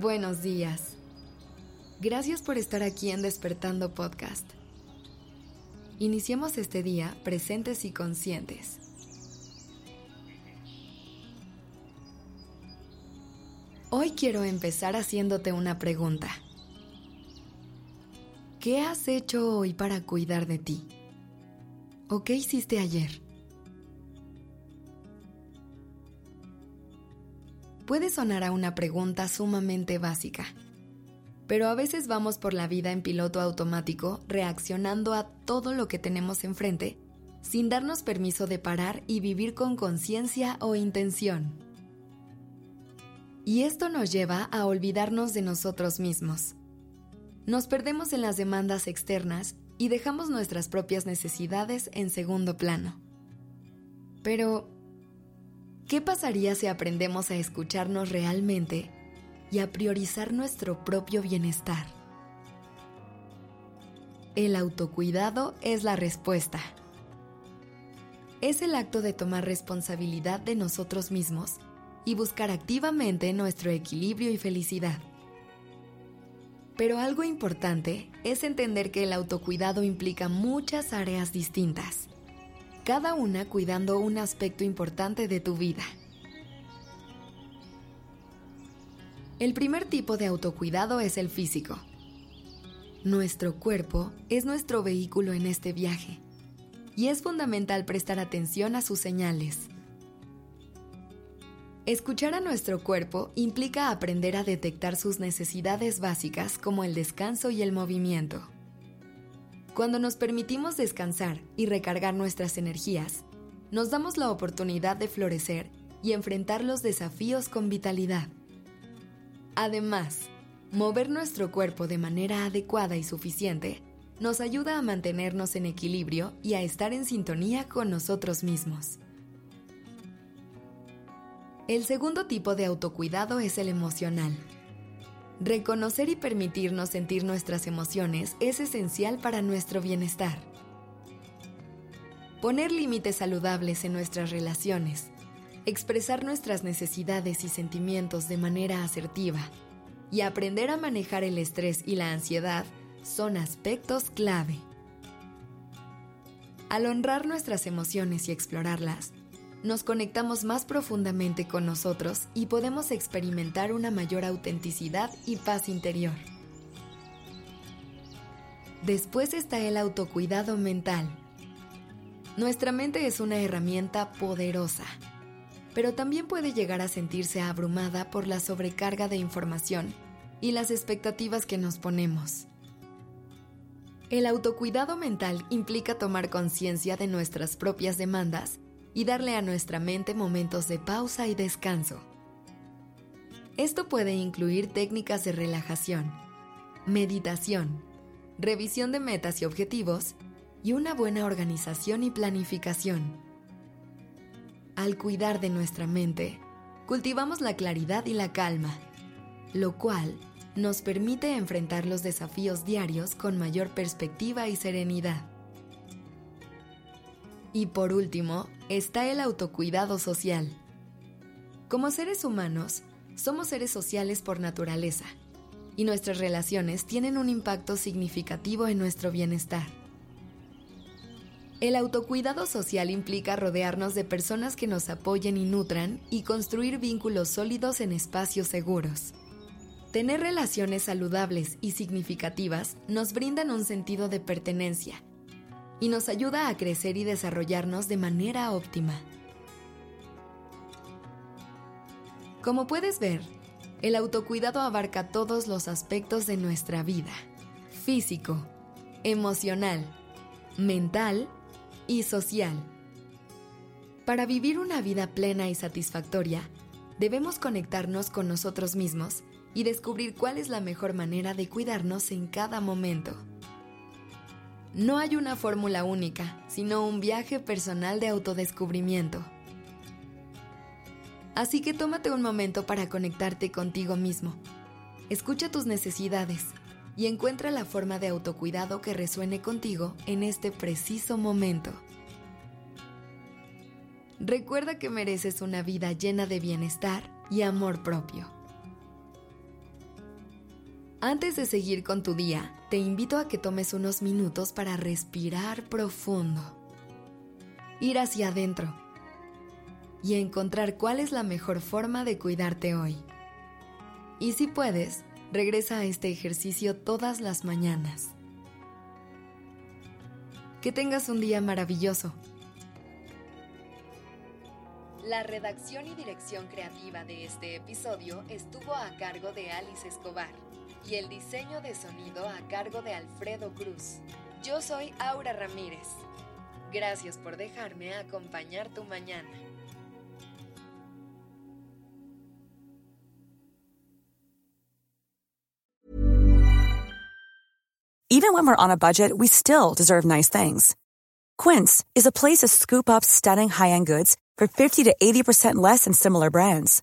Buenos días. Gracias por estar aquí en Despertando Podcast. Iniciemos este día presentes y conscientes. Hoy quiero empezar haciéndote una pregunta. ¿Qué has hecho hoy para cuidar de ti? ¿O qué hiciste ayer? Puede sonar a una pregunta sumamente básica, pero a veces vamos por la vida en piloto automático reaccionando a todo lo que tenemos enfrente sin darnos permiso de parar y vivir con conciencia o intención. Y esto nos lleva a olvidarnos de nosotros mismos. Nos perdemos en las demandas externas y dejamos nuestras propias necesidades en segundo plano. Pero, ¿Qué pasaría si aprendemos a escucharnos realmente y a priorizar nuestro propio bienestar? El autocuidado es la respuesta. Es el acto de tomar responsabilidad de nosotros mismos y buscar activamente nuestro equilibrio y felicidad. Pero algo importante es entender que el autocuidado implica muchas áreas distintas cada una cuidando un aspecto importante de tu vida. El primer tipo de autocuidado es el físico. Nuestro cuerpo es nuestro vehículo en este viaje y es fundamental prestar atención a sus señales. Escuchar a nuestro cuerpo implica aprender a detectar sus necesidades básicas como el descanso y el movimiento. Cuando nos permitimos descansar y recargar nuestras energías, nos damos la oportunidad de florecer y enfrentar los desafíos con vitalidad. Además, mover nuestro cuerpo de manera adecuada y suficiente nos ayuda a mantenernos en equilibrio y a estar en sintonía con nosotros mismos. El segundo tipo de autocuidado es el emocional. Reconocer y permitirnos sentir nuestras emociones es esencial para nuestro bienestar. Poner límites saludables en nuestras relaciones, expresar nuestras necesidades y sentimientos de manera asertiva y aprender a manejar el estrés y la ansiedad son aspectos clave. Al honrar nuestras emociones y explorarlas, nos conectamos más profundamente con nosotros y podemos experimentar una mayor autenticidad y paz interior. Después está el autocuidado mental. Nuestra mente es una herramienta poderosa, pero también puede llegar a sentirse abrumada por la sobrecarga de información y las expectativas que nos ponemos. El autocuidado mental implica tomar conciencia de nuestras propias demandas y darle a nuestra mente momentos de pausa y descanso. Esto puede incluir técnicas de relajación, meditación, revisión de metas y objetivos y una buena organización y planificación. Al cuidar de nuestra mente, cultivamos la claridad y la calma, lo cual nos permite enfrentar los desafíos diarios con mayor perspectiva y serenidad. Y por último, está el autocuidado social. Como seres humanos, somos seres sociales por naturaleza, y nuestras relaciones tienen un impacto significativo en nuestro bienestar. El autocuidado social implica rodearnos de personas que nos apoyen y nutran y construir vínculos sólidos en espacios seguros. Tener relaciones saludables y significativas nos brindan un sentido de pertenencia y nos ayuda a crecer y desarrollarnos de manera óptima. Como puedes ver, el autocuidado abarca todos los aspectos de nuestra vida, físico, emocional, mental y social. Para vivir una vida plena y satisfactoria, debemos conectarnos con nosotros mismos y descubrir cuál es la mejor manera de cuidarnos en cada momento. No hay una fórmula única, sino un viaje personal de autodescubrimiento. Así que tómate un momento para conectarte contigo mismo. Escucha tus necesidades y encuentra la forma de autocuidado que resuene contigo en este preciso momento. Recuerda que mereces una vida llena de bienestar y amor propio. Antes de seguir con tu día, te invito a que tomes unos minutos para respirar profundo, ir hacia adentro y encontrar cuál es la mejor forma de cuidarte hoy. Y si puedes, regresa a este ejercicio todas las mañanas. Que tengas un día maravilloso. La redacción y dirección creativa de este episodio estuvo a cargo de Alice Escobar y el diseño de sonido a cargo de Alfredo Cruz. Yo soy Aura Ramírez. Gracias por dejarme acompañar tu mañana. Even when we're on a budget, we still deserve nice things. Quince is a place to scoop up stunning high-end goods for 50 to 80% less than similar brands.